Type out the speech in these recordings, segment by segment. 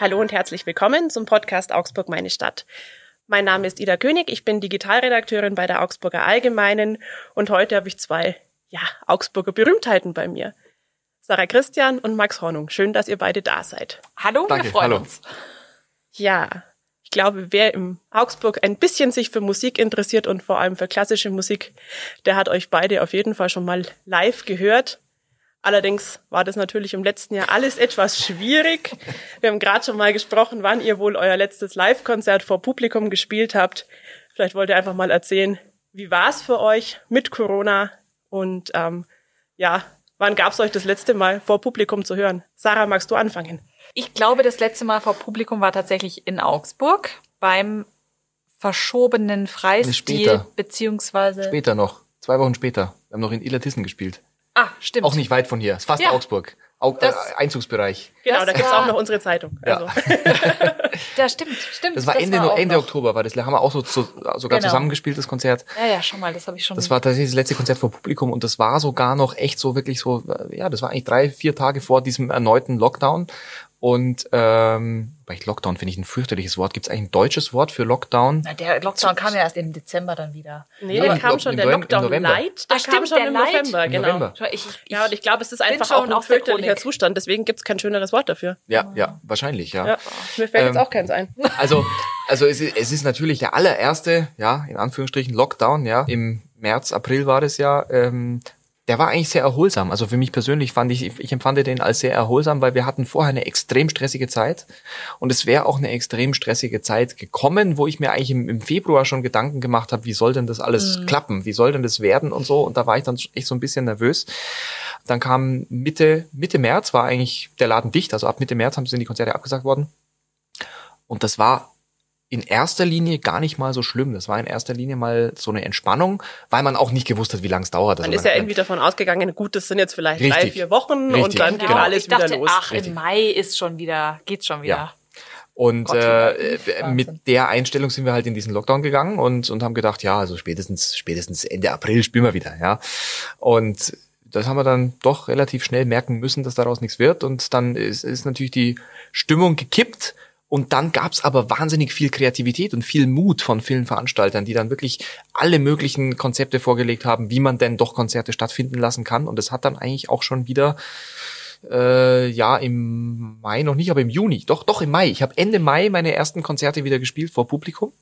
Hallo und herzlich willkommen zum Podcast Augsburg meine Stadt. Mein Name ist Ida König, ich bin Digitalredakteurin bei der Augsburger Allgemeinen und heute habe ich zwei ja, Augsburger Berühmtheiten bei mir. Sarah Christian und Max Hornung. Schön, dass ihr beide da seid. Hallo, Danke, wir freuen hallo. uns. Ja, ich glaube, wer im Augsburg ein bisschen sich für Musik interessiert und vor allem für klassische Musik, der hat euch beide auf jeden Fall schon mal live gehört. Allerdings war das natürlich im letzten Jahr alles etwas schwierig. Wir haben gerade schon mal gesprochen, wann ihr wohl euer letztes Live-Konzert vor Publikum gespielt habt. Vielleicht wollt ihr einfach mal erzählen, wie war es für euch mit Corona und ähm, ja, wann gab es euch das letzte Mal vor Publikum zu hören? Sarah, magst du anfangen? Ich glaube, das letzte Mal vor Publikum war tatsächlich in Augsburg beim verschobenen Freistil, später. beziehungsweise später noch, zwei Wochen später. Wir haben noch in Illertissen gespielt. Ah, stimmt. Auch nicht weit von hier. Ist fast ja. Augsburg. Au das, äh, Einzugsbereich. Genau, da gibt's auch noch unsere Zeitung. Ja. Also. ja, stimmt, stimmt. Das war Ende, das war Ende Oktober, war das. Da haben wir auch so, so sogar genau. zusammengespielt, das Konzert. Ja, ja, schon mal, das habe ich schon. Das war tatsächlich das letzte Konzert vor Publikum und das war sogar noch echt so wirklich so, ja, das war eigentlich drei, vier Tage vor diesem erneuten Lockdown. Und ähm, weil Lockdown finde ich ein fürchterliches Wort. Gibt es eigentlich ein deutsches Wort für Lockdown? Na, der Lockdown kam ja erst im Dezember dann wieder. Nee, der kam schon, der Lockdown Light, der Ach, kam schon im November, genau. November. Ich, ich, ja, und ich glaube, es ist einfach auch ein fürchterlicher Zustand, deswegen gibt es kein schöneres Wort dafür. Ja, ja, wahrscheinlich, ja. ja mir fällt ähm, jetzt auch keins ein. Also, also es ist, es ist natürlich der allererste, ja, in Anführungsstrichen Lockdown, ja. Im März, April war das ja. Ähm, der war eigentlich sehr erholsam. Also für mich persönlich fand ich, ich empfand den als sehr erholsam, weil wir hatten vorher eine extrem stressige Zeit und es wäre auch eine extrem stressige Zeit gekommen, wo ich mir eigentlich im, im Februar schon Gedanken gemacht habe, wie soll denn das alles mhm. klappen, wie soll denn das werden und so und da war ich dann echt so ein bisschen nervös. Dann kam Mitte, Mitte März war eigentlich der Laden dicht, also ab Mitte März haben sind die Konzerte abgesagt worden und das war in erster Linie gar nicht mal so schlimm. Das war in erster Linie mal so eine Entspannung, weil man auch nicht gewusst hat, wie lange es dauert. Man also ist ja irgendwie davon ausgegangen, gut, das sind jetzt vielleicht richtig, drei, vier Wochen richtig, und dann genau. geht alles ich dachte, wieder los. Ach, richtig. im Mai ist schon wieder, geht's schon wieder. Ja. Und Gott, äh, mit der Einstellung sind wir halt in diesen Lockdown gegangen und, und haben gedacht, ja, also spätestens, spätestens Ende April spielen wir wieder, ja. Und das haben wir dann doch relativ schnell merken müssen, dass daraus nichts wird. Und dann ist, ist natürlich die Stimmung gekippt und dann gab's aber wahnsinnig viel Kreativität und viel Mut von vielen Veranstaltern, die dann wirklich alle möglichen Konzepte vorgelegt haben, wie man denn doch Konzerte stattfinden lassen kann. Und es hat dann eigentlich auch schon wieder äh, ja im Mai noch nicht, aber im Juni, doch, doch im Mai. Ich habe Ende Mai meine ersten Konzerte wieder gespielt vor Publikum.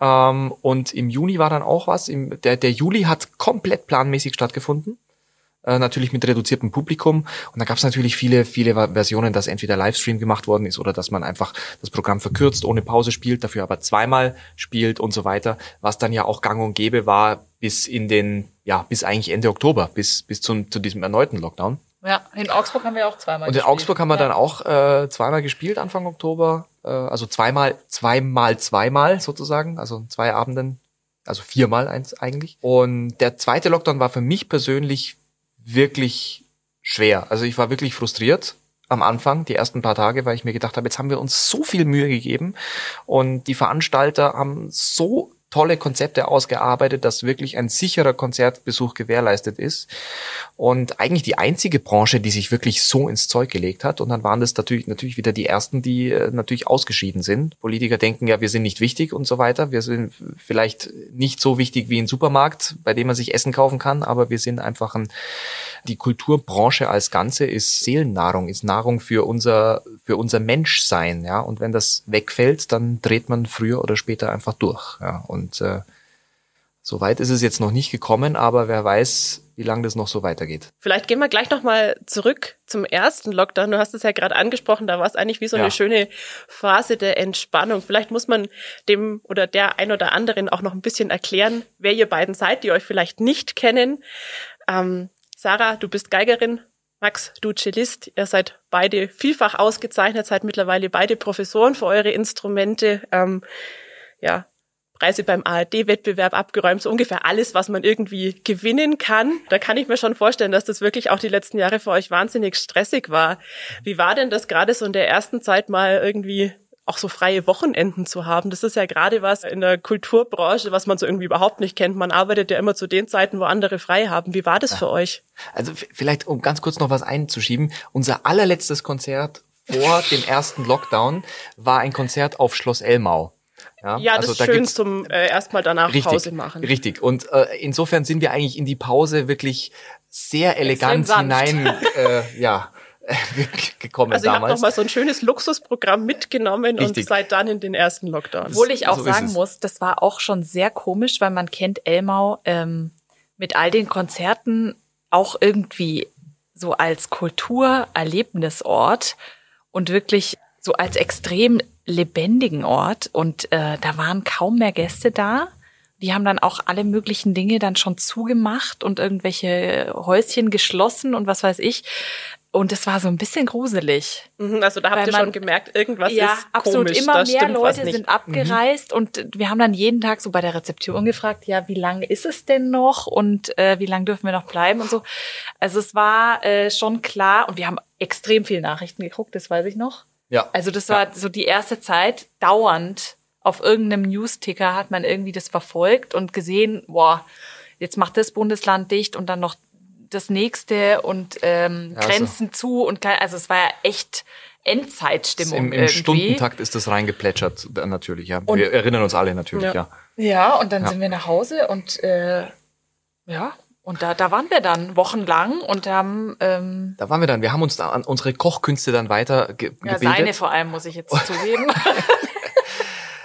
Ähm, und im Juni war dann auch was. Im, der, der Juli hat komplett planmäßig stattgefunden. Äh, natürlich mit reduziertem Publikum. Und da gab es natürlich viele, viele Versionen, dass entweder Livestream gemacht worden ist oder dass man einfach das Programm verkürzt, ohne Pause spielt, dafür aber zweimal spielt und so weiter, was dann ja auch gang und gäbe war bis in den, ja, bis eigentlich Ende Oktober, bis, bis zum, zu diesem erneuten Lockdown. Ja, in Augsburg haben wir auch zweimal Und in gespielt. Augsburg haben wir ja. dann auch äh, zweimal gespielt, Anfang Oktober. Äh, also zweimal, zweimal, zweimal sozusagen, also zwei Abenden, also viermal eins eigentlich. Und der zweite Lockdown war für mich persönlich wirklich schwer. Also ich war wirklich frustriert am Anfang, die ersten paar Tage, weil ich mir gedacht habe, jetzt haben wir uns so viel Mühe gegeben und die Veranstalter haben so tolle Konzepte ausgearbeitet, dass wirklich ein sicherer Konzertbesuch gewährleistet ist. Und eigentlich die einzige Branche, die sich wirklich so ins Zeug gelegt hat. Und dann waren das natürlich, natürlich wieder die ersten, die äh, natürlich ausgeschieden sind. Politiker denken ja, wir sind nicht wichtig und so weiter. Wir sind vielleicht nicht so wichtig wie ein Supermarkt, bei dem man sich Essen kaufen kann, aber wir sind einfach ein, die Kulturbranche als Ganze ist Seelennahrung, ist Nahrung für unser, für unser Menschsein, ja. Und wenn das wegfällt, dann dreht man früher oder später einfach durch, ja. Und und äh, so weit ist es jetzt noch nicht gekommen, aber wer weiß, wie lange das noch so weitergeht. Vielleicht gehen wir gleich nochmal zurück zum ersten Lockdown. Du hast es ja gerade angesprochen, da war es eigentlich wie so ja. eine schöne Phase der Entspannung. Vielleicht muss man dem oder der ein oder anderen auch noch ein bisschen erklären, wer ihr beiden seid, die euch vielleicht nicht kennen. Ähm, Sarah, du bist Geigerin. Max, du Cellist, ihr seid beide vielfach ausgezeichnet, seid mittlerweile beide Professoren für eure Instrumente. Ähm, ja, Preise beim ARD-Wettbewerb abgeräumt, so ungefähr alles, was man irgendwie gewinnen kann. Da kann ich mir schon vorstellen, dass das wirklich auch die letzten Jahre für euch wahnsinnig stressig war. Wie war denn das gerade so in der ersten Zeit mal irgendwie auch so freie Wochenenden zu haben. Das ist ja gerade was in der Kulturbranche, was man so irgendwie überhaupt nicht kennt. Man arbeitet ja immer zu den Zeiten, wo andere frei haben. Wie war das für euch? Also vielleicht, um ganz kurz noch was einzuschieben. Unser allerletztes Konzert vor dem ersten Lockdown war ein Konzert auf Schloss Elmau. Ja, ja das also, ist da schön zum äh, erstmal danach richtig, Pause machen. Richtig. Und äh, insofern sind wir eigentlich in die Pause wirklich sehr elegant hinein, äh, ja, gekommen also damals. Also ihr habt noch mal so ein schönes Luxusprogramm mitgenommen Richtig. und seid dann in den ersten Lockdown. Obwohl ich auch so sagen muss, das war auch schon sehr komisch, weil man kennt Elmau ähm, mit all den Konzerten auch irgendwie so als Kulturerlebnisort und wirklich so als extrem lebendigen Ort. Und äh, da waren kaum mehr Gäste da. Die haben dann auch alle möglichen Dinge dann schon zugemacht und irgendwelche Häuschen geschlossen und was weiß ich. Und es war so ein bisschen gruselig. Mhm, also da habt ihr man, schon gemerkt, irgendwas ja, ist absolut. komisch. Immer mehr Leute sind abgereist mhm. und wir haben dann jeden Tag so bei der Rezeption gefragt, ja, wie lange ist es denn noch und äh, wie lange dürfen wir noch bleiben und so. Also es war äh, schon klar und wir haben extrem viel Nachrichten geguckt, das weiß ich noch. Ja. Also das war ja. so die erste Zeit dauernd auf irgendeinem Newsticker hat man irgendwie das verfolgt und gesehen, boah, jetzt macht das Bundesland dicht und dann noch das nächste und ähm, ja, Grenzen also. zu und also es war ja echt Endzeitstimmung. Im, im Stundentakt ist das reingeplätschert, natürlich, ja. Und, Wir erinnern uns alle natürlich, ja. Ja, ja und dann ja. sind wir nach Hause und äh, ja, und da, da waren wir dann wochenlang und haben. Ähm, da waren wir dann. Wir haben uns da an unsere Kochkünste dann weiter ge ja, gebildet. Seine vor allem muss ich jetzt zugeben.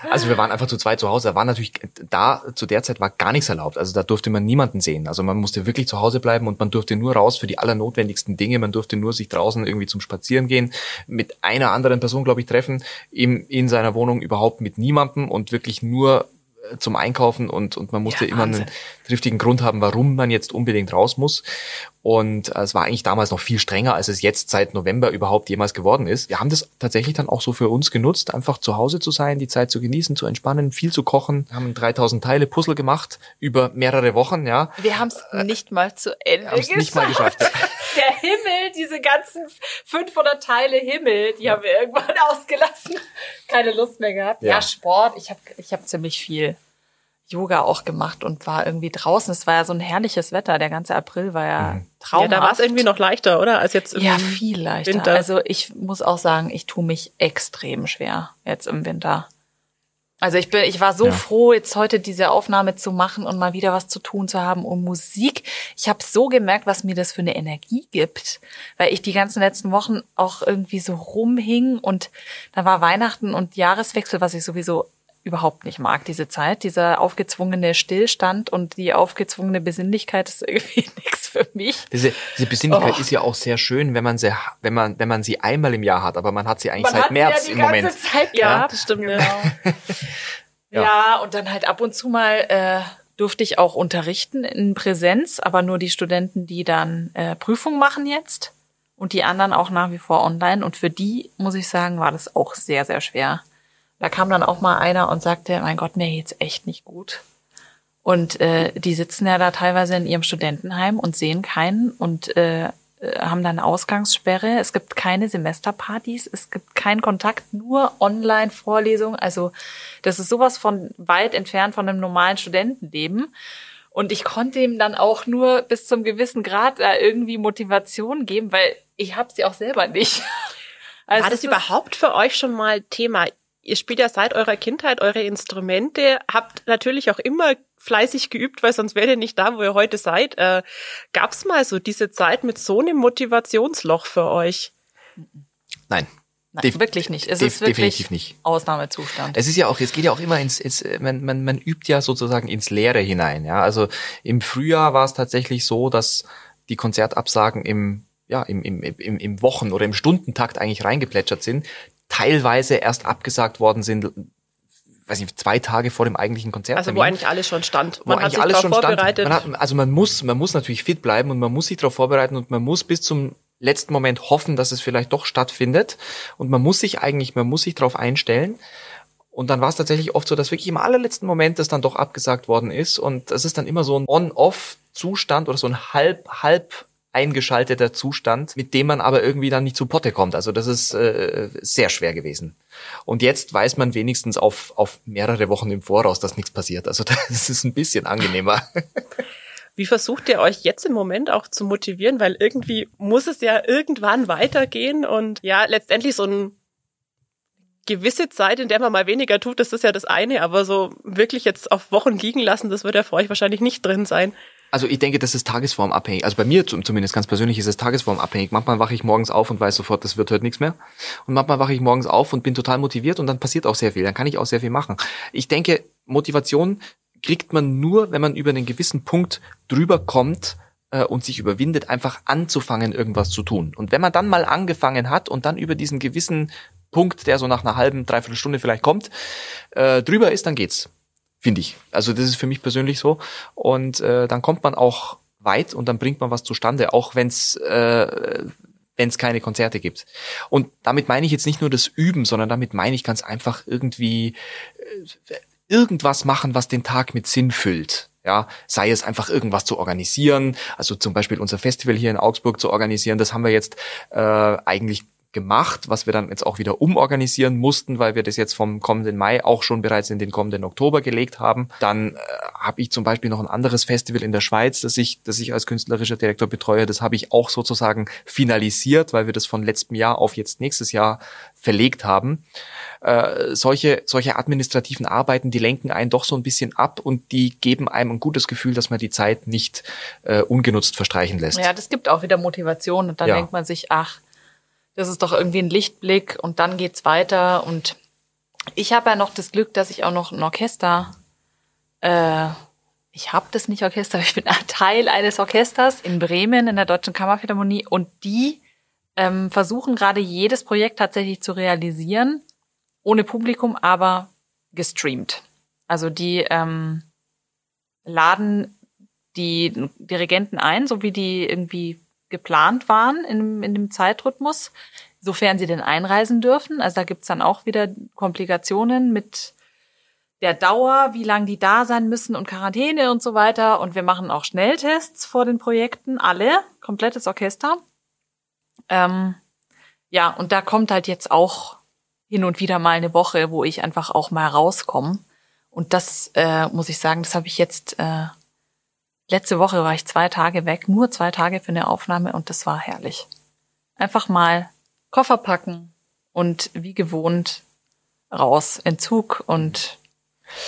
Also wir waren einfach zu zweit zu Hause. Da war natürlich, da zu der Zeit war gar nichts erlaubt. Also da durfte man niemanden sehen. Also man musste wirklich zu Hause bleiben und man durfte nur raus für die allernotwendigsten Dinge. Man durfte nur sich draußen irgendwie zum Spazieren gehen, mit einer anderen Person, glaube ich, treffen, in, in seiner Wohnung überhaupt mit niemandem und wirklich nur zum Einkaufen und, und man musste ja, immer einen triftigen Grund haben, warum man jetzt unbedingt raus muss. Und äh, es war eigentlich damals noch viel strenger, als es jetzt seit November überhaupt jemals geworden ist. Wir haben das tatsächlich dann auch so für uns genutzt, einfach zu Hause zu sein, die Zeit zu genießen, zu entspannen, viel zu kochen, haben 3000 Teile Puzzle gemacht über mehrere Wochen, ja. Wir haben es äh, nicht mal zu Ende geschafft. nicht mal geschafft. Der Himmel, diese ganzen 500 Teile Himmel, die haben wir irgendwann ausgelassen. Keine Lust mehr gehabt. Ja, ja Sport, ich habe ich hab ziemlich viel Yoga auch gemacht und war irgendwie draußen. Es war ja so ein herrliches Wetter. Der ganze April war ja mhm. traumhaft. Ja, da war es irgendwie noch leichter, oder? Als jetzt im Ja, viel leichter. Winter. Also ich muss auch sagen, ich tue mich extrem schwer jetzt im Winter. Also ich bin, ich war so ja. froh, jetzt heute diese Aufnahme zu machen und mal wieder was zu tun zu haben um Musik. Ich habe so gemerkt, was mir das für eine Energie gibt, weil ich die ganzen letzten Wochen auch irgendwie so rumhing und da war Weihnachten und Jahreswechsel, was ich sowieso überhaupt nicht mag, diese Zeit. Dieser aufgezwungene Stillstand und die aufgezwungene Besinnlichkeit ist irgendwie nichts für mich. Diese, diese Besinnlichkeit oh. ist ja auch sehr schön, wenn man sie, wenn man, wenn man sie einmal im Jahr hat, aber man hat sie eigentlich man seit März ja im Moment. Zeit, ja, ja, das stimmt, genau. ja. ja, und dann halt ab und zu mal äh, durfte ich auch unterrichten in Präsenz, aber nur die Studenten, die dann äh, Prüfung machen jetzt und die anderen auch nach wie vor online. Und für die, muss ich sagen, war das auch sehr, sehr schwer. Da kam dann auch mal einer und sagte, mein Gott, mir geht's echt nicht gut. Und äh, die sitzen ja da teilweise in ihrem Studentenheim und sehen keinen und äh, haben dann Ausgangssperre. Es gibt keine Semesterpartys, es gibt keinen Kontakt, nur Online-Vorlesungen. Also das ist sowas von weit entfernt von einem normalen Studentenleben. Und ich konnte ihm dann auch nur bis zum gewissen Grad da irgendwie Motivation geben, weil ich habe sie auch selber nicht. Also War das überhaupt für euch schon mal Thema? Ihr spielt ja seit eurer Kindheit eure Instrumente, habt natürlich auch immer fleißig geübt, weil sonst wärt ihr nicht da, wo ihr heute seid. Äh, Gab es mal so diese Zeit mit so einem Motivationsloch für euch? Nein. Nein, wirklich nicht. Es ist wirklich definitiv nicht. Ausnahmezustand. Es ist ja auch, es geht ja auch immer ins, ins man, man, man übt ja sozusagen ins Leere hinein. Ja, also im Frühjahr war es tatsächlich so, dass die Konzertabsagen im ja, im, im, im, im Wochen- oder im Stundentakt eigentlich reingeplätschert sind teilweise erst abgesagt worden sind, weiß nicht, zwei Tage vor dem eigentlichen Konzert. Also wo eigentlich alles schon stand. Man hat sich alles darauf vorbereitet. Man hat, also man muss, man muss natürlich fit bleiben und man muss sich darauf vorbereiten und man muss bis zum letzten Moment hoffen, dass es vielleicht doch stattfindet. Und man muss sich eigentlich, man muss sich darauf einstellen. Und dann war es tatsächlich oft so, dass wirklich im allerletzten Moment das dann doch abgesagt worden ist. Und es ist dann immer so ein On-Off-Zustand oder so ein halb, halb eingeschalteter Zustand, mit dem man aber irgendwie dann nicht zu Potte kommt. Also das ist äh, sehr schwer gewesen. Und jetzt weiß man wenigstens auf, auf mehrere Wochen im Voraus, dass nichts passiert. Also das ist ein bisschen angenehmer. Wie versucht ihr euch jetzt im Moment auch zu motivieren? Weil irgendwie muss es ja irgendwann weitergehen und ja, letztendlich so ein gewisse Zeit, in der man mal weniger tut, das ist ja das eine, aber so wirklich jetzt auf Wochen liegen lassen, das wird ja für euch wahrscheinlich nicht drin sein. Also ich denke, das ist tagesformabhängig. Also bei mir zumindest ganz persönlich ist es tagesformabhängig. Manchmal wache ich morgens auf und weiß sofort, das wird heute nichts mehr. Und manchmal wache ich morgens auf und bin total motiviert und dann passiert auch sehr viel. Dann kann ich auch sehr viel machen. Ich denke, Motivation kriegt man nur, wenn man über einen gewissen Punkt drüber kommt, äh, und sich überwindet, einfach anzufangen, irgendwas zu tun. Und wenn man dann mal angefangen hat und dann über diesen gewissen Punkt, der so nach einer halben, dreiviertel Stunde vielleicht kommt, äh, drüber ist, dann geht's finde ich. Also das ist für mich persönlich so. Und äh, dann kommt man auch weit und dann bringt man was zustande, auch wenn es äh, wenn es keine Konzerte gibt. Und damit meine ich jetzt nicht nur das Üben, sondern damit meine ich ganz einfach irgendwie äh, irgendwas machen, was den Tag mit Sinn füllt. Ja, sei es einfach irgendwas zu organisieren, also zum Beispiel unser Festival hier in Augsburg zu organisieren, das haben wir jetzt äh, eigentlich gemacht, was wir dann jetzt auch wieder umorganisieren mussten, weil wir das jetzt vom kommenden Mai auch schon bereits in den kommenden Oktober gelegt haben. Dann äh, habe ich zum Beispiel noch ein anderes Festival in der Schweiz, das ich, das ich als künstlerischer Direktor betreue. Das habe ich auch sozusagen finalisiert, weil wir das von letztem Jahr auf jetzt nächstes Jahr verlegt haben. Äh, solche, solche administrativen Arbeiten, die lenken einen doch so ein bisschen ab und die geben einem ein gutes Gefühl, dass man die Zeit nicht äh, ungenutzt verstreichen lässt. Ja, das gibt auch wieder Motivation und dann ja. denkt man sich, ach, das ist doch irgendwie ein Lichtblick und dann geht's weiter. Und ich habe ja noch das Glück, dass ich auch noch ein Orchester, äh, ich habe das nicht Orchester, ich bin Teil eines Orchesters in Bremen in der Deutschen Kammerphilharmonie und die ähm, versuchen gerade jedes Projekt tatsächlich zu realisieren, ohne Publikum, aber gestreamt. Also die ähm, laden die Dirigenten ein, so wie die irgendwie geplant waren in, in dem Zeitrhythmus, sofern sie denn einreisen dürfen. Also da gibt's dann auch wieder Komplikationen mit der Dauer, wie lange die da sein müssen und Quarantäne und so weiter. Und wir machen auch Schnelltests vor den Projekten, alle, komplettes Orchester. Ähm, ja, und da kommt halt jetzt auch hin und wieder mal eine Woche, wo ich einfach auch mal rauskomme. Und das äh, muss ich sagen, das habe ich jetzt äh, Letzte Woche war ich zwei Tage weg, nur zwei Tage für eine Aufnahme und das war herrlich. Einfach mal Koffer packen und wie gewohnt raus, Entzug und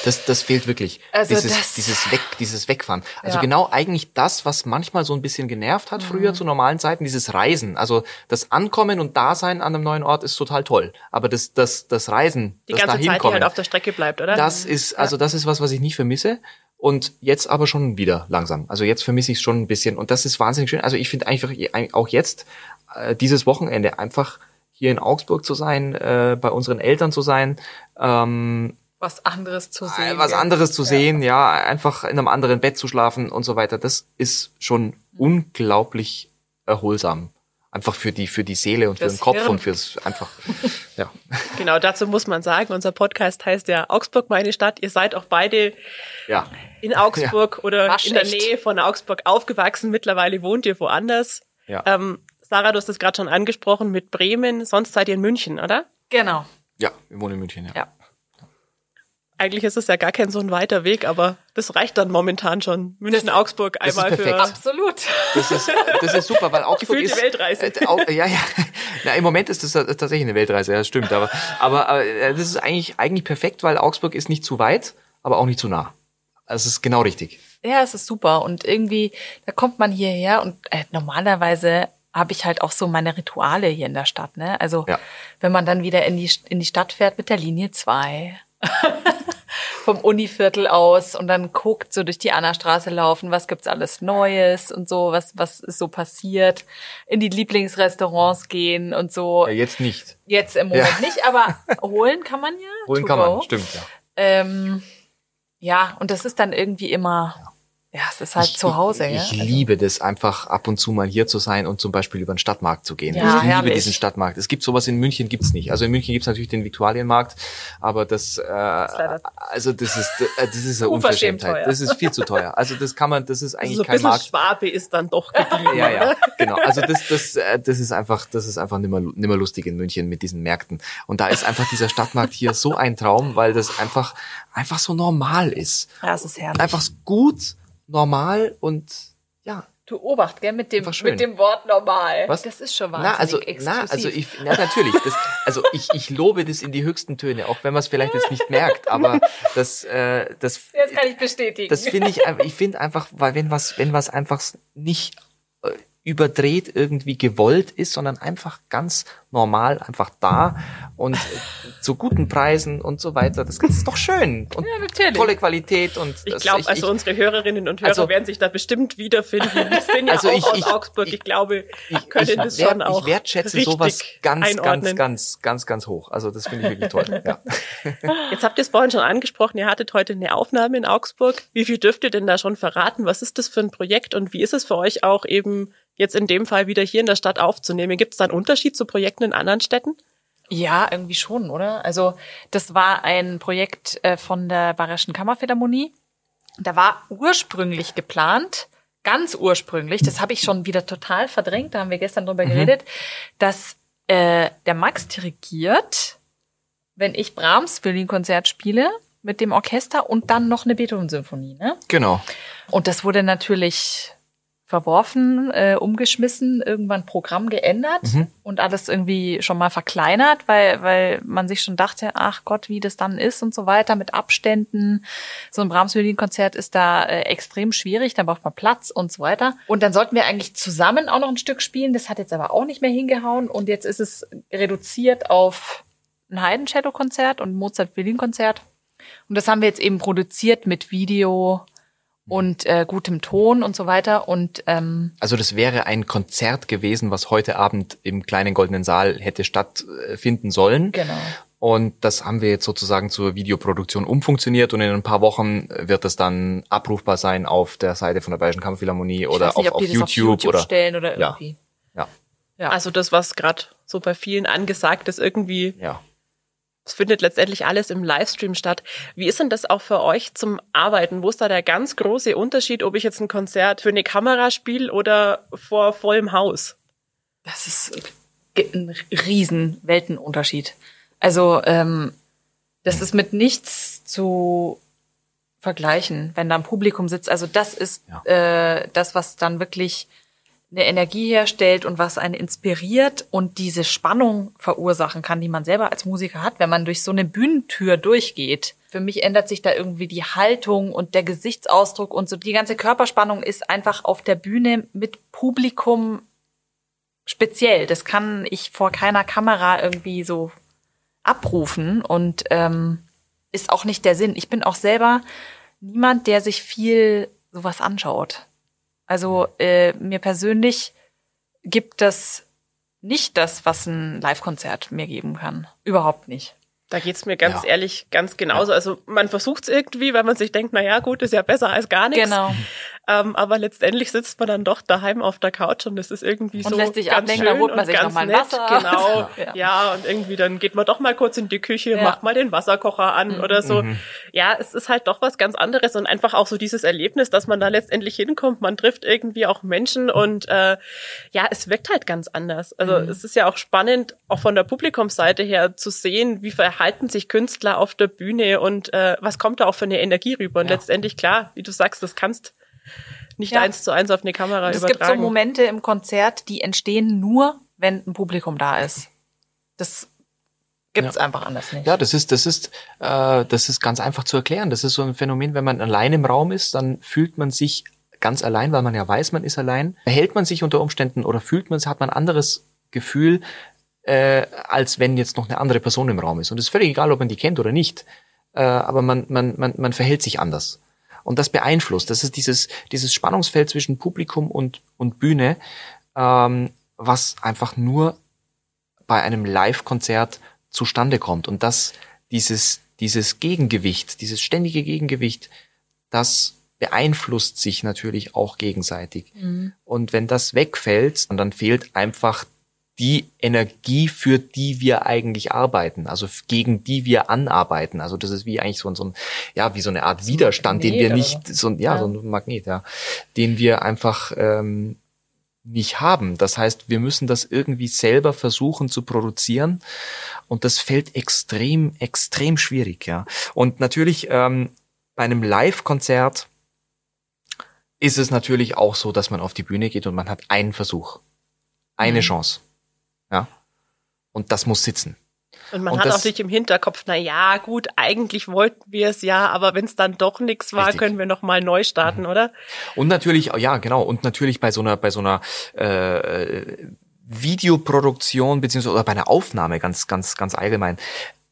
das, das fehlt wirklich. Also dieses, das, dieses, Weg, dieses Wegfahren. Also ja. genau eigentlich das, was manchmal so ein bisschen genervt hat früher mhm. zu normalen Zeiten, dieses Reisen. Also das Ankommen und Dasein an einem neuen Ort ist total toll. Aber das, das, das Reisen, die das ganze Zeit, die halt auf der Strecke bleibt, oder? Das ist, also das ist was, was ich nicht vermisse. Und jetzt aber schon wieder langsam. Also jetzt vermisse ich es schon ein bisschen. Und das ist wahnsinnig schön. Also ich finde einfach auch jetzt, äh, dieses Wochenende einfach hier in Augsburg zu sein, äh, bei unseren Eltern zu sein. Ähm, was anderes zu sehen. Was anderes zu sehen, ja, einfach in einem anderen Bett zu schlafen und so weiter. Das ist schon unglaublich erholsam. Einfach für die für die Seele und für den Kopf Hirn. und fürs einfach ja. Genau dazu muss man sagen unser Podcast heißt ja Augsburg meine Stadt. Ihr seid auch beide ja. in Augsburg ja. oder War in der Nähe von Augsburg aufgewachsen. Mittlerweile wohnt ihr woanders. Ja. Ähm, Sarah du hast das gerade schon angesprochen mit Bremen. Sonst seid ihr in München oder? Genau. Ja wir wohnen in München ja, ja eigentlich ist es ja gar kein so ein weiter Weg, aber das reicht dann momentan schon. München, das, Augsburg einmal das ist für. Absolut. Das ist, das ist super, weil Augsburg Gefühlte ist. Weltreise. Äh, ja, ja. Na, im Moment ist das tatsächlich eine Weltreise, ja, stimmt. Aber, aber, aber äh, das ist eigentlich, eigentlich perfekt, weil Augsburg ist nicht zu weit, aber auch nicht zu nah. Also es ist genau richtig. Ja, es ist super. Und irgendwie, da kommt man hierher und äh, normalerweise habe ich halt auch so meine Rituale hier in der Stadt. Ne? Also ja. wenn man dann wieder in die, in die Stadt fährt mit der Linie 2 vom Univiertel aus und dann guckt, so durch die Anna-Straße laufen, was gibt's alles Neues und so, was, was ist so passiert, in die Lieblingsrestaurants gehen und so. Ja, jetzt nicht. Jetzt im Moment ja. nicht, aber holen kann man ja. Holen kann man, stimmt, ja. Ähm, ja, und das ist dann irgendwie immer ja, es ist halt ich, zu Hause. Ich, ich ja? liebe das einfach ab und zu mal hier zu sein und zum Beispiel über den Stadtmarkt zu gehen. Ja, ich liebe herrlich. diesen Stadtmarkt. Es gibt sowas in München gibt's nicht. Also in München gibt's natürlich den Viktualienmarkt, aber das, äh, das also das ist äh, das ist eine Unverschämtheit. Das ist viel zu teuer. Also das kann man, das ist eigentlich also so kein Markt. Schwabe ist dann doch geblieben. ja, ja, genau. Also das das äh, das ist einfach das ist einfach nimmer nimmer lustig in München mit diesen Märkten. Und da ist einfach dieser Stadtmarkt hier so ein Traum, weil das einfach einfach so normal ist. Ja, es ist herrlich. Einfach gut normal und ja, Du Obacht, gell, mit dem, mit dem Wort normal. Was? Das ist schon wahnsinnig na, also, exklusiv. Na, also ich, na, natürlich. Das, also ich, ich lobe das in die höchsten Töne, auch wenn man es vielleicht jetzt nicht merkt, aber das, äh, das, das kann ich bestätigen. Das finde ich, ich finde einfach, weil wenn was, wenn was einfach nicht äh, überdreht irgendwie gewollt ist, sondern einfach ganz normal einfach da und zu guten Preisen und so weiter. Das ist doch schön und ja, tolle Qualität und ich glaube, also unsere Hörerinnen und Hörer also, werden sich da bestimmt wiederfinden. Die sind ja also auch ich, aus ich, Augsburg. Ich, ich glaube, ich, können ich, das schon auch Ich wertschätze sowas ganz, einordnen. ganz, ganz, ganz, ganz hoch. Also das finde ich wirklich toll. Ja. Jetzt habt ihr es vorhin schon angesprochen. Ihr hattet heute eine Aufnahme in Augsburg. Wie viel dürft ihr denn da schon verraten? Was ist das für ein Projekt und wie ist es für euch auch eben jetzt in dem Fall wieder hier in der Stadt aufzunehmen. Gibt es da einen Unterschied zu Projekten in anderen Städten? Ja, irgendwie schon, oder? Also das war ein Projekt äh, von der Bayerischen Kammerphilharmonie. Da war ursprünglich geplant, ganz ursprünglich, das habe ich schon wieder total verdrängt, da haben wir gestern drüber mhm. geredet, dass äh, der Max dirigiert, wenn ich Brahms Violinkonzert spiele mit dem Orchester und dann noch eine Beethoven-Symphonie, ne? Genau. Und das wurde natürlich verworfen, äh, umgeschmissen, irgendwann Programm geändert mhm. und alles irgendwie schon mal verkleinert, weil, weil man sich schon dachte, ach Gott, wie das dann ist und so weiter mit Abständen. So ein Brahms-Violinkonzert ist da äh, extrem schwierig, da braucht man Platz und so weiter. Und dann sollten wir eigentlich zusammen auch noch ein Stück spielen, das hat jetzt aber auch nicht mehr hingehauen und jetzt ist es reduziert auf ein Haydn-Cello-Konzert und ein Mozart-Violinkonzert. Und das haben wir jetzt eben produziert mit Video, und äh, gutem Ton und so weiter. Und ähm, also das wäre ein Konzert gewesen, was heute Abend im kleinen goldenen Saal hätte stattfinden sollen. Genau. Und das haben wir jetzt sozusagen zur Videoproduktion umfunktioniert und in ein paar Wochen wird es dann abrufbar sein auf der Seite von der Bayerischen Kammerphilharmonie oder nicht, auf, auf, YouTube, auf, YouTube oder stellen oder irgendwie. Ja. ja. Also das, was gerade so bei vielen angesagt ist, irgendwie ja. Es findet letztendlich alles im Livestream statt. Wie ist denn das auch für euch zum Arbeiten? Wo ist da der ganz große Unterschied, ob ich jetzt ein Konzert für eine Kamera spiele oder vor vollem Haus? Das ist ein riesen Weltenunterschied. Also ähm, das ist mit nichts zu vergleichen, wenn da ein Publikum sitzt. Also das ist ja. äh, das, was dann wirklich eine Energie herstellt und was einen inspiriert und diese Spannung verursachen kann, die man selber als Musiker hat, wenn man durch so eine Bühnentür durchgeht. Für mich ändert sich da irgendwie die Haltung und der Gesichtsausdruck und so. Die ganze Körperspannung ist einfach auf der Bühne mit Publikum speziell. Das kann ich vor keiner Kamera irgendwie so abrufen und ähm, ist auch nicht der Sinn. Ich bin auch selber niemand, der sich viel sowas anschaut. Also äh, mir persönlich gibt das nicht das, was ein Live-Konzert mir geben kann. Überhaupt nicht. Da geht's mir ganz ja. ehrlich ganz genauso. Ja. Also man versucht's irgendwie, weil man sich denkt, na ja, gut, ist ja besser als gar nichts. Genau. Ähm, aber letztendlich sitzt man dann doch daheim auf der Couch und es ist irgendwie und so lässt sich ganz ablenken, schön da holt man sich noch mal Wasser. Genau. ja. ja. und irgendwie dann geht man doch mal kurz in die Küche, ja. macht mal den Wasserkocher an mhm. oder so. Mhm. Ja, es ist halt doch was ganz anderes und einfach auch so dieses Erlebnis, dass man da letztendlich hinkommt. Man trifft irgendwie auch Menschen und äh, ja, es wirkt halt ganz anders. Also mhm. es ist ja auch spannend, auch von der Publikumsseite her zu sehen, wie verhalten sich Künstler auf der Bühne und äh, was kommt da auch für eine Energie rüber. Und ja. letztendlich, klar, wie du sagst, das kannst nicht ja. eins zu eins auf eine Kamera es übertragen. Es gibt so Momente im Konzert, die entstehen nur, wenn ein Publikum da ist. Das gibt's ja. einfach anders nicht. Ja, das ist, das ist, äh, das ist ganz einfach zu erklären. Das ist so ein Phänomen, wenn man allein im Raum ist, dann fühlt man sich ganz allein, weil man ja weiß, man ist allein. Verhält man sich unter Umständen oder fühlt man, hat man ein anderes Gefühl, äh, als wenn jetzt noch eine andere Person im Raum ist. Und es ist völlig egal, ob man die kennt oder nicht. Äh, aber man, man, man, man verhält sich anders. Und das beeinflusst. Das ist dieses, dieses Spannungsfeld zwischen Publikum und, und Bühne, ähm, was einfach nur bei einem Live-Konzert zustande kommt. Und das, dieses, dieses Gegengewicht, dieses ständige Gegengewicht, das beeinflusst sich natürlich auch gegenseitig. Mhm. Und wenn das wegfällt, dann fehlt einfach die Energie, für die wir eigentlich arbeiten, also gegen die wir anarbeiten. Also das ist wie eigentlich so, ein, ja, wie so eine Art Widerstand, den wir nicht, so, ja, ja, so ein Magnet, ja, den wir einfach ähm, nicht haben. Das heißt, wir müssen das irgendwie selber versuchen zu produzieren und das fällt extrem, extrem schwierig, ja. Und natürlich ähm, bei einem Live-Konzert ist es natürlich auch so, dass man auf die Bühne geht und man hat einen Versuch, eine mhm. Chance. Ja. Und das muss sitzen. Und man und hat auch nicht im Hinterkopf, na ja, gut, eigentlich wollten wir es ja, aber wenn es dann doch nichts war, richtig. können wir noch mal neu starten, mhm. oder? Und natürlich, ja, genau, und natürlich bei so einer bei so einer äh, Videoproduktion beziehungsweise oder bei einer Aufnahme ganz ganz ganz allgemein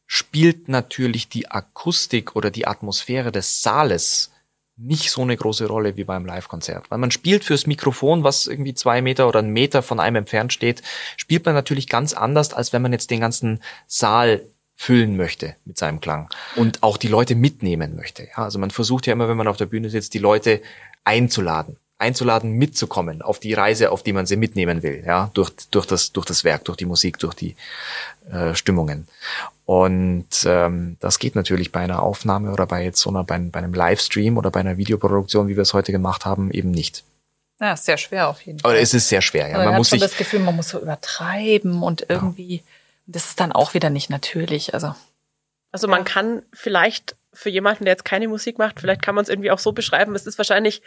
spielt natürlich die Akustik oder die Atmosphäre des Saales nicht so eine große Rolle wie beim Live-Konzert. Weil man spielt fürs Mikrofon, was irgendwie zwei Meter oder einen Meter von einem entfernt steht, spielt man natürlich ganz anders, als wenn man jetzt den ganzen Saal füllen möchte mit seinem Klang und auch die Leute mitnehmen möchte. Ja, also man versucht ja immer, wenn man auf der Bühne sitzt, die Leute einzuladen einzuladen, mitzukommen auf die Reise, auf die man sie mitnehmen will, ja, durch, durch, das, durch das Werk, durch die Musik, durch die äh, Stimmungen. Und ähm, das geht natürlich bei einer Aufnahme oder bei jetzt so einer, bei, bei einem Livestream oder bei einer Videoproduktion, wie wir es heute gemacht haben, eben nicht. Ja, ist sehr schwer auf jeden Fall. Aber es ist sehr schwer, ja. man, man muss schon sich, das Gefühl, man muss so übertreiben und irgendwie, ja. das ist dann auch wieder nicht natürlich. Also, also man kann vielleicht für jemanden, der jetzt keine Musik macht, vielleicht kann man es irgendwie auch so beschreiben, es ist wahrscheinlich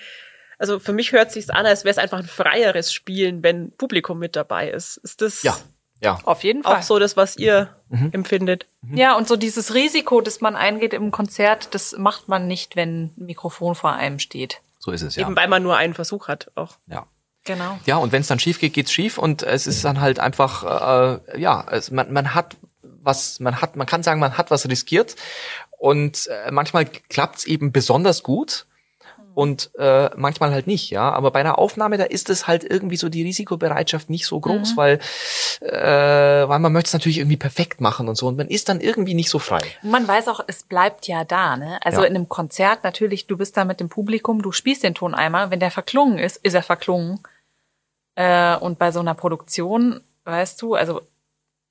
also für mich hört sich's an, als wäre es einfach ein freieres Spielen, wenn Publikum mit dabei ist. Ist das ja, ja. auf jeden Fall auch so das, was ihr mhm. empfindet? Mhm. Ja, und so dieses Risiko, das man eingeht im Konzert, das macht man nicht, wenn ein Mikrofon vor einem steht. So ist es ja. Eben weil man nur einen Versuch hat auch. Ja. Genau. Ja, und wenn es dann schief geht, geht's schief und es ist dann halt einfach, äh, ja, es, man, man hat was, man hat, man kann sagen, man hat was riskiert und äh, manchmal klappt's eben besonders gut und äh, manchmal halt nicht, ja. Aber bei einer Aufnahme, da ist es halt irgendwie so die Risikobereitschaft nicht so groß, mhm. weil, äh, weil man möchte es natürlich irgendwie perfekt machen und so. Und man ist dann irgendwie nicht so frei. Man weiß auch, es bleibt ja da, ne? Also ja. in einem Konzert natürlich, du bist da mit dem Publikum, du spielst den Ton einmal, wenn der verklungen ist, ist er verklungen. Äh, und bei so einer Produktion, weißt du, also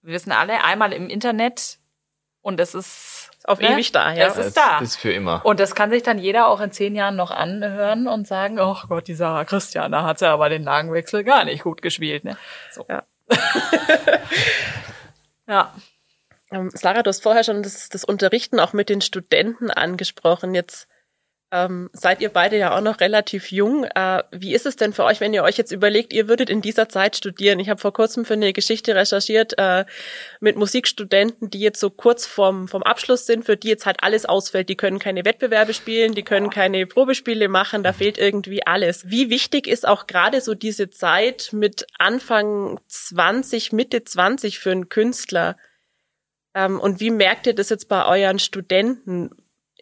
wir wissen alle, einmal im Internet und es ist auf ne? ewig da, ja. Es ist da. Ist für immer. Und das kann sich dann jeder auch in zehn Jahren noch anhören und sagen, oh Gott, die Sarah Christian, da hat sie aber den Lagenwechsel gar nicht gut gespielt, ne? So. Ja. ja. Ähm, Sarah, du hast vorher schon das, das Unterrichten auch mit den Studenten angesprochen. Jetzt ähm, seid ihr beide ja auch noch relativ jung. Äh, wie ist es denn für euch, wenn ihr euch jetzt überlegt, ihr würdet in dieser Zeit studieren? Ich habe vor kurzem für eine Geschichte recherchiert äh, mit Musikstudenten, die jetzt so kurz vorm, vom Abschluss sind, für die jetzt halt alles ausfällt. Die können keine Wettbewerbe spielen, die können keine Probespiele machen, da fehlt irgendwie alles. Wie wichtig ist auch gerade so diese Zeit mit Anfang 20, Mitte 20 für einen Künstler? Ähm, und wie merkt ihr das jetzt bei euren Studenten?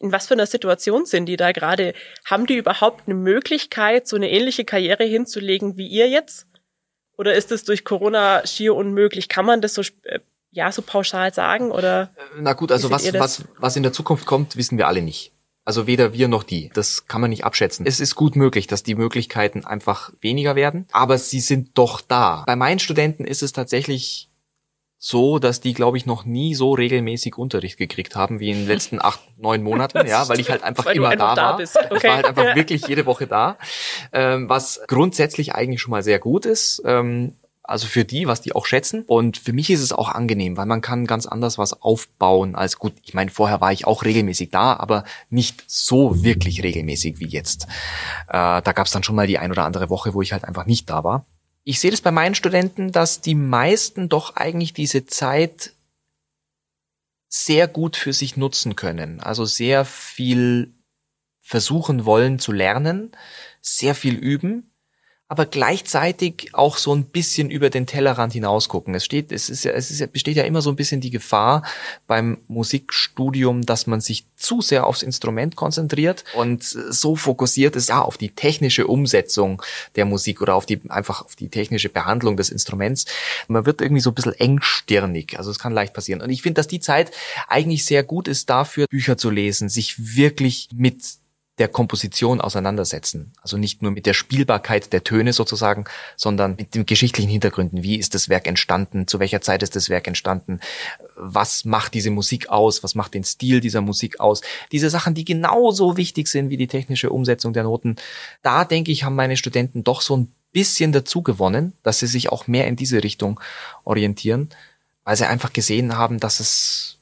In was für einer Situation sind die da gerade? Haben die überhaupt eine Möglichkeit, so eine ähnliche Karriere hinzulegen wie ihr jetzt? Oder ist es durch Corona schier unmöglich? Kann man das so äh, ja so pauschal sagen oder? Na gut, also was was was in der Zukunft kommt, wissen wir alle nicht. Also weder wir noch die. Das kann man nicht abschätzen. Es ist gut möglich, dass die Möglichkeiten einfach weniger werden, aber sie sind doch da. Bei meinen Studenten ist es tatsächlich so, dass die, glaube ich, noch nie so regelmäßig Unterricht gekriegt haben wie in den letzten acht, neun Monaten, ja, weil ich halt einfach weil immer da, war. Okay. Ich war halt einfach wirklich jede Woche da, ähm, was grundsätzlich eigentlich schon mal sehr gut ist. Ähm, also für die, was die auch schätzen. Und für mich ist es auch angenehm, weil man kann ganz anders was aufbauen als gut. Ich meine, vorher war ich auch regelmäßig da, aber nicht so wirklich regelmäßig wie jetzt. Äh, da gab es dann schon mal die ein oder andere Woche, wo ich halt einfach nicht da war ich sehe das bei meinen Studenten, dass die meisten doch eigentlich diese Zeit sehr gut für sich nutzen können. Also sehr viel versuchen wollen zu lernen, sehr viel üben aber gleichzeitig auch so ein bisschen über den Tellerrand hinausgucken. Es steht, es ist ja, es ist ja, besteht ja immer so ein bisschen die Gefahr beim Musikstudium, dass man sich zu sehr aufs Instrument konzentriert und so fokussiert ist ja auf die technische Umsetzung der Musik oder auf die, einfach auf die technische Behandlung des Instruments. Man wird irgendwie so ein bisschen engstirnig. Also es kann leicht passieren. Und ich finde, dass die Zeit eigentlich sehr gut ist dafür, Bücher zu lesen, sich wirklich mit der Komposition auseinandersetzen. Also nicht nur mit der Spielbarkeit der Töne sozusagen, sondern mit den geschichtlichen Hintergründen. Wie ist das Werk entstanden? Zu welcher Zeit ist das Werk entstanden? Was macht diese Musik aus? Was macht den Stil dieser Musik aus? Diese Sachen, die genauso wichtig sind wie die technische Umsetzung der Noten. Da denke ich, haben meine Studenten doch so ein bisschen dazu gewonnen, dass sie sich auch mehr in diese Richtung orientieren, weil sie einfach gesehen haben, dass es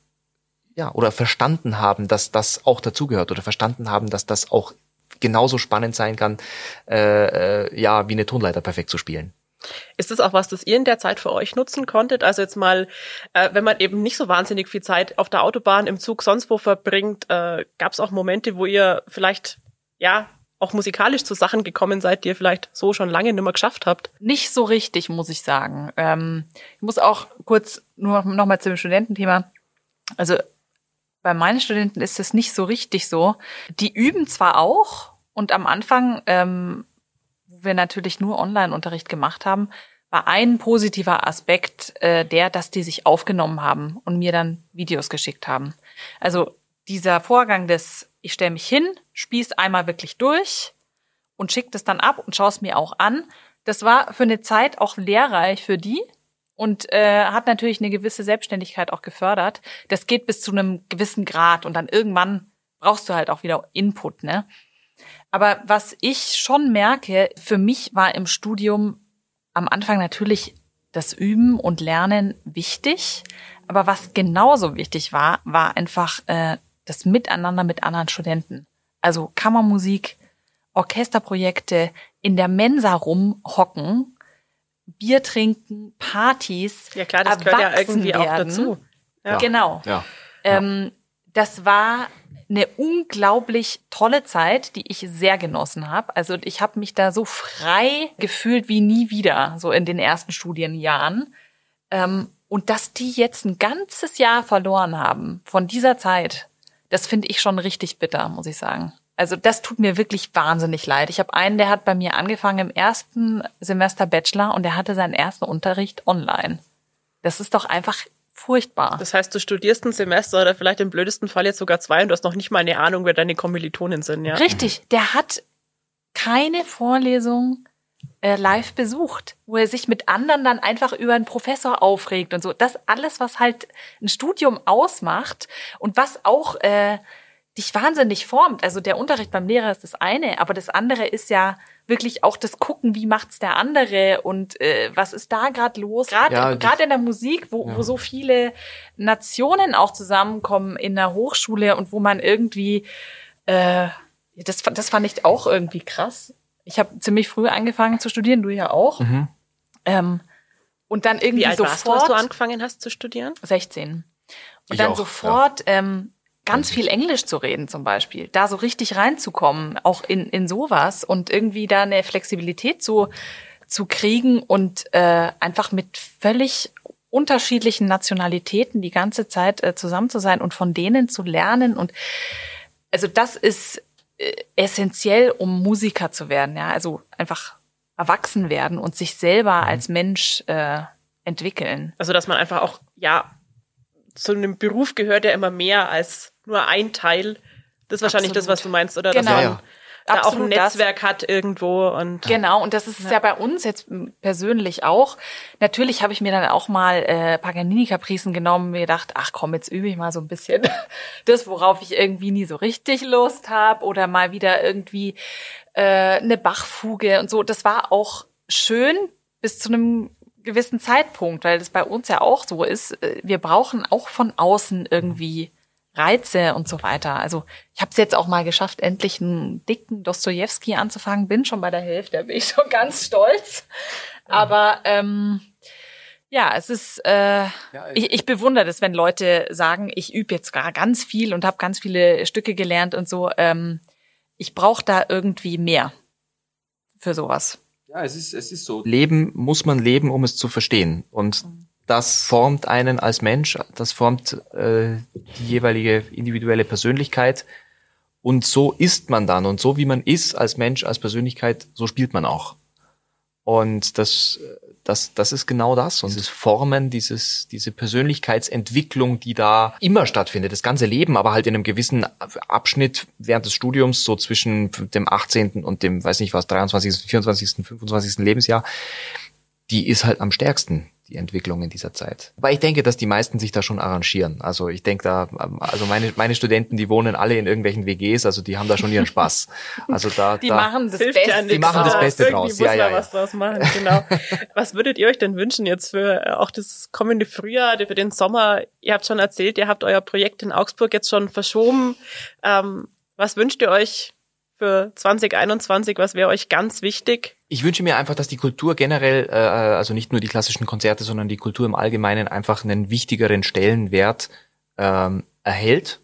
ja, oder verstanden haben, dass das auch dazugehört oder verstanden haben, dass das auch genauso spannend sein kann, äh, äh, ja, wie eine Tonleiter perfekt zu spielen. Ist das auch was, das ihr in der Zeit für euch nutzen konntet? Also jetzt mal, äh, wenn man eben nicht so wahnsinnig viel Zeit auf der Autobahn, im Zug, sonst wo verbringt, äh, gab es auch Momente, wo ihr vielleicht, ja, auch musikalisch zu Sachen gekommen seid, die ihr vielleicht so schon lange nicht mehr geschafft habt? Nicht so richtig, muss ich sagen. Ähm, ich muss auch kurz nur noch mal zum Studententhema. Also bei meinen Studenten ist es nicht so richtig so. Die üben zwar auch und am Anfang ähm, wir natürlich nur Online-Unterricht gemacht haben, war ein positiver Aspekt äh, der, dass die sich aufgenommen haben und mir dann Videos geschickt haben. Also dieser Vorgang des, ich stelle mich hin, spieß einmal wirklich durch und schicke das dann ab und schaue es mir auch an. Das war für eine Zeit auch lehrreich für die und äh, hat natürlich eine gewisse Selbstständigkeit auch gefördert. Das geht bis zu einem gewissen Grad und dann irgendwann brauchst du halt auch wieder Input, ne? Aber was ich schon merke, für mich war im Studium am Anfang natürlich das Üben und Lernen wichtig. Aber was genauso wichtig war, war einfach äh, das Miteinander mit anderen Studenten. Also Kammermusik, Orchesterprojekte, in der Mensa rumhocken, Bier trinken, Partys. Ja klar, das gehört ja irgendwie werden. auch dazu. Ja. Genau. Ja. Ähm, das war eine unglaublich tolle Zeit, die ich sehr genossen habe. Also ich habe mich da so frei gefühlt wie nie wieder, so in den ersten Studienjahren. Ähm, und dass die jetzt ein ganzes Jahr verloren haben von dieser Zeit, das finde ich schon richtig bitter, muss ich sagen. Also das tut mir wirklich wahnsinnig leid. Ich habe einen, der hat bei mir angefangen im ersten Semester Bachelor und der hatte seinen ersten Unterricht online. Das ist doch einfach furchtbar. Das heißt, du studierst ein Semester oder vielleicht im blödesten Fall jetzt sogar zwei und du hast noch nicht mal eine Ahnung, wer deine Kommilitonen sind, ja? Richtig, der hat keine Vorlesung äh, live besucht, wo er sich mit anderen dann einfach über einen Professor aufregt und so. Das alles, was halt ein Studium ausmacht und was auch äh, dich wahnsinnig formt. Also der Unterricht beim Lehrer ist das eine, aber das andere ist ja wirklich auch das Gucken, wie macht's der andere und äh, was ist da gerade los? Gerade ja, gerade in der Musik, wo, ja. wo so viele Nationen auch zusammenkommen in der Hochschule und wo man irgendwie äh, das, das fand ich auch irgendwie krass. Ich habe ziemlich früh angefangen zu studieren, du ja auch. Mhm. Ähm, und dann irgendwie Wie alt sofort. Warst du, als du angefangen hast zu studieren? 16. Und ich dann auch, sofort ja. ähm, ganz viel Englisch zu reden zum Beispiel, da so richtig reinzukommen, auch in, in sowas und irgendwie da eine Flexibilität zu, zu kriegen und äh, einfach mit völlig unterschiedlichen Nationalitäten die ganze Zeit äh, zusammen zu sein und von denen zu lernen und also das ist äh, essentiell, um Musiker zu werden, ja, also einfach erwachsen werden und sich selber als Mensch äh, entwickeln. Also dass man einfach auch ja zu einem Beruf gehört ja immer mehr als nur ein Teil. Das ist wahrscheinlich Absolut. das, was du meinst, oder? Genau. Dass man da Absolut auch ein Netzwerk das. hat irgendwo und genau und das ist ja. ja. bei uns jetzt persönlich auch. Natürlich habe ich mir dann auch mal äh, Paganini Capricen genommen, mir gedacht, ach komm, jetzt übe ich mal so ein bisschen das, worauf ich irgendwie nie so richtig Lust habe oder mal wieder irgendwie äh, eine Bachfuge und so. Das war auch schön bis zu einem gewissen Zeitpunkt, weil das bei uns ja auch so ist. Äh, wir brauchen auch von außen irgendwie Reize und so weiter. Also ich habe es jetzt auch mal geschafft, endlich einen dicken Dostoevsky anzufangen. Bin schon bei der Hälfte, da bin ich schon ganz stolz. Aber ähm, ja, es ist, äh, ja, ich, ich bewundere das, wenn Leute sagen, ich übe jetzt gar ganz viel und habe ganz viele Stücke gelernt und so. Ähm, ich brauche da irgendwie mehr für sowas. Ja, es ist, es ist so. Leben muss man leben, um es zu verstehen. Und mhm das formt einen als Mensch, das formt äh, die jeweilige individuelle Persönlichkeit. Und so ist man dann. Und so wie man ist als Mensch, als Persönlichkeit, so spielt man auch. Und das, das, das ist genau das. Und dieses Formen, dieses, diese Persönlichkeitsentwicklung, die da immer stattfindet, das ganze Leben, aber halt in einem gewissen Abschnitt während des Studiums, so zwischen dem 18. und dem, weiß nicht was, 23., 24., 25. Lebensjahr, die ist halt am stärksten die Entwicklung in dieser Zeit. Aber ich denke, dass die meisten sich da schon arrangieren. Also ich denke da, also meine, meine Studenten, die wohnen alle in irgendwelchen WGs, also die haben da schon ihren Spaß. Also da, die da, machen das Beste, ja die machen das Beste draus. Ja, ja, ja. was draus machen, genau. was würdet ihr euch denn wünschen jetzt für äh, auch das kommende Frühjahr, für den Sommer? Ihr habt schon erzählt, ihr habt euer Projekt in Augsburg jetzt schon verschoben. Ähm, was wünscht ihr euch für 2021? Was wäre euch ganz wichtig? Ich wünsche mir einfach, dass die Kultur generell, äh, also nicht nur die klassischen Konzerte, sondern die Kultur im Allgemeinen einfach einen wichtigeren Stellenwert ähm, erhält.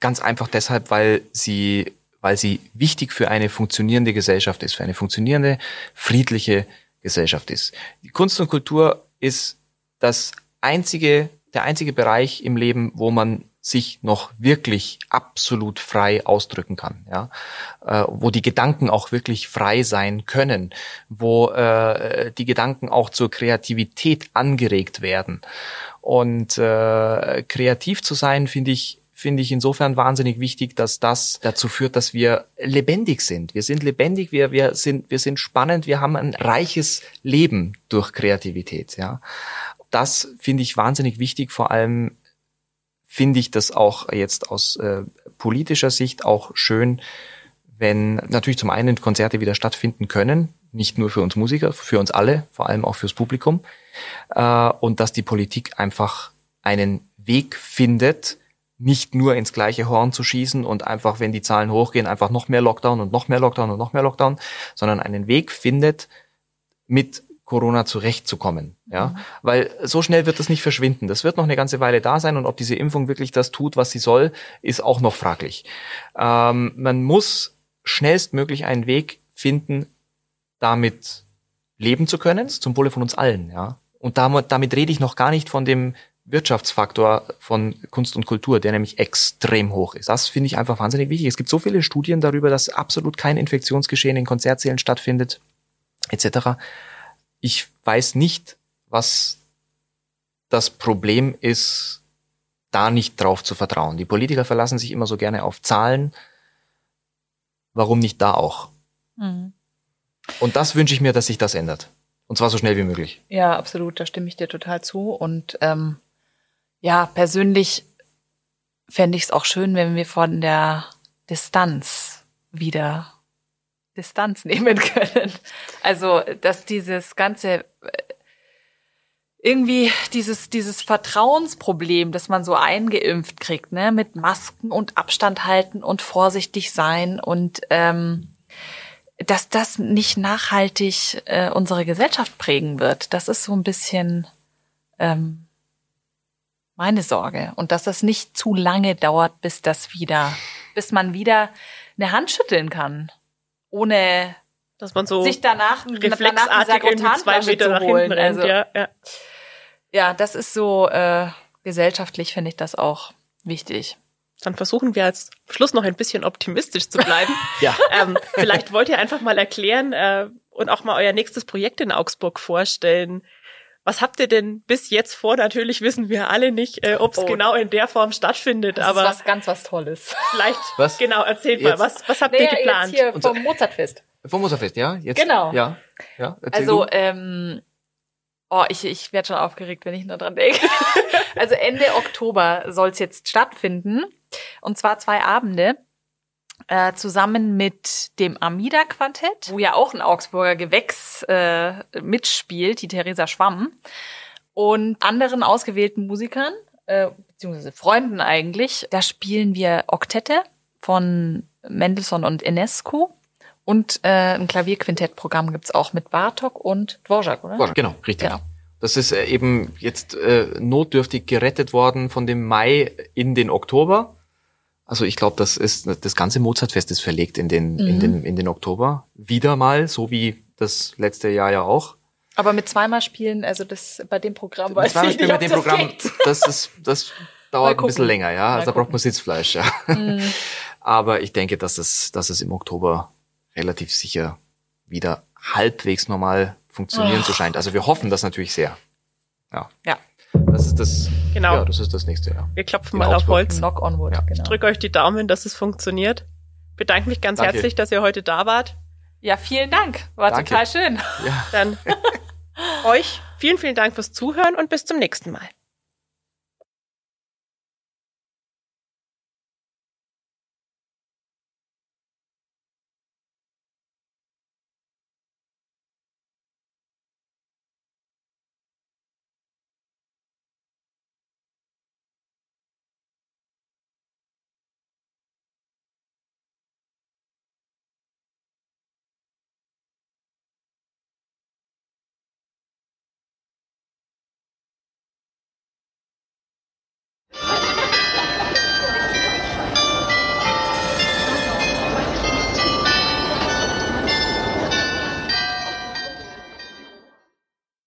Ganz einfach deshalb, weil sie, weil sie wichtig für eine funktionierende Gesellschaft ist, für eine funktionierende, friedliche Gesellschaft ist. Die Kunst und Kultur ist das einzige, der einzige Bereich im Leben, wo man sich noch wirklich absolut frei ausdrücken kann, ja, äh, wo die Gedanken auch wirklich frei sein können, wo äh, die Gedanken auch zur Kreativität angeregt werden. Und äh, kreativ zu sein, finde ich, finde ich insofern wahnsinnig wichtig, dass das dazu führt, dass wir lebendig sind. Wir sind lebendig, wir, wir sind, wir sind spannend, wir haben ein reiches Leben durch Kreativität, ja. Das finde ich wahnsinnig wichtig, vor allem finde ich das auch jetzt aus äh, politischer Sicht auch schön, wenn natürlich zum einen Konzerte wieder stattfinden können, nicht nur für uns Musiker, für uns alle, vor allem auch fürs Publikum, äh, und dass die Politik einfach einen Weg findet, nicht nur ins gleiche Horn zu schießen und einfach, wenn die Zahlen hochgehen, einfach noch mehr Lockdown und noch mehr Lockdown und noch mehr Lockdown, sondern einen Weg findet, mit Corona zurechtzukommen. Ja, mhm. weil so schnell wird das nicht verschwinden. Das wird noch eine ganze Weile da sein und ob diese Impfung wirklich das tut, was sie soll, ist auch noch fraglich. Ähm, man muss schnellstmöglich einen Weg finden, damit leben zu können, zum Wohle von uns allen. Ja, und damit, damit rede ich noch gar nicht von dem Wirtschaftsfaktor von Kunst und Kultur, der nämlich extrem hoch ist. Das finde ich einfach wahnsinnig wichtig. Es gibt so viele Studien darüber, dass absolut kein Infektionsgeschehen in Konzertsälen stattfindet, etc ich weiß nicht, was das Problem ist, da nicht drauf zu vertrauen. Die Politiker verlassen sich immer so gerne auf Zahlen. Warum nicht da auch? Mhm. Und das wünsche ich mir, dass sich das ändert. Und zwar so schnell wie möglich. Ja, absolut. Da stimme ich dir total zu. Und ähm, ja, persönlich fände ich es auch schön, wenn wir von der Distanz wieder Distanz nehmen können. Also, dass dieses ganze äh, irgendwie dieses dieses Vertrauensproblem, das man so eingeimpft kriegt, ne, mit Masken und Abstand halten und vorsichtig sein und ähm, dass das nicht nachhaltig äh, unsere Gesellschaft prägen wird. Das ist so ein bisschen ähm, meine Sorge und dass das nicht zu lange dauert, bis das wieder, bis man wieder eine Hand schütteln kann ohne dass man so sich danach reflexartig irgendwie zwei Meter nach hinten rennt. Also, ja, ja. ja, das ist so äh, gesellschaftlich finde ich das auch wichtig. Dann versuchen wir als Schluss noch ein bisschen optimistisch zu bleiben. ja. Ähm, vielleicht wollt ihr einfach mal erklären äh, und auch mal euer nächstes Projekt in Augsburg vorstellen. Was habt ihr denn bis jetzt vor? Natürlich wissen wir alle nicht, äh, ob es oh. genau in der Form stattfindet. Das aber ist was ganz was Tolles. Vielleicht was? genau, erzählt jetzt? mal, was, was habt naja, ihr geplant? Jetzt hier vom Mozartfest. Vom Mozartfest, ja? Jetzt, genau. Ja, ja. Also, du. ähm, oh, ich, ich werde schon aufgeregt, wenn ich nur dran denke. also Ende Oktober soll es jetzt stattfinden. Und zwar zwei Abende äh, zusammen mit dem Amida-Quartett, wo ja auch ein Augsburger Gewächs äh, mitspielt, die Theresa Schwamm, und anderen ausgewählten Musikern, äh, beziehungsweise Freunden eigentlich. Da spielen wir Oktette von Mendelssohn und Enescu. Und äh, ein Klavierquintettprogramm gibt's auch mit Bartok und Dvorak, oder? Dvorak, genau, richtig. Genau. Das ist äh, eben jetzt äh, notdürftig gerettet worden von dem Mai in den Oktober. Also ich glaube, das ist das ganze Mozartfest ist verlegt in den mhm. in den in den Oktober wieder mal, so wie das letzte Jahr ja auch. Aber mit zweimal Spielen, also das bei dem Programm weiß zweimal ich nicht, bei dem das Programm, geht. das ist das dauert ein bisschen länger, ja. Also da braucht man Sitzfleisch, ja. Mhm. Aber ich denke, dass es dass es im Oktober relativ sicher wieder halbwegs normal funktionieren oh. zu scheint. Also wir hoffen das natürlich sehr. Ja. Ja. Das ist das. Genau. Ja, das ist das nächste Jahr. Wir klopfen mal auf Holz. Knock on wood. Ja. Genau. Ich drücke euch die Daumen, dass es funktioniert. Bedanke mich ganz Danke. herzlich, dass ihr heute da wart. Ja, vielen Dank. War Danke. total schön. Ja. Dann euch vielen, vielen Dank fürs Zuhören und bis zum nächsten Mal.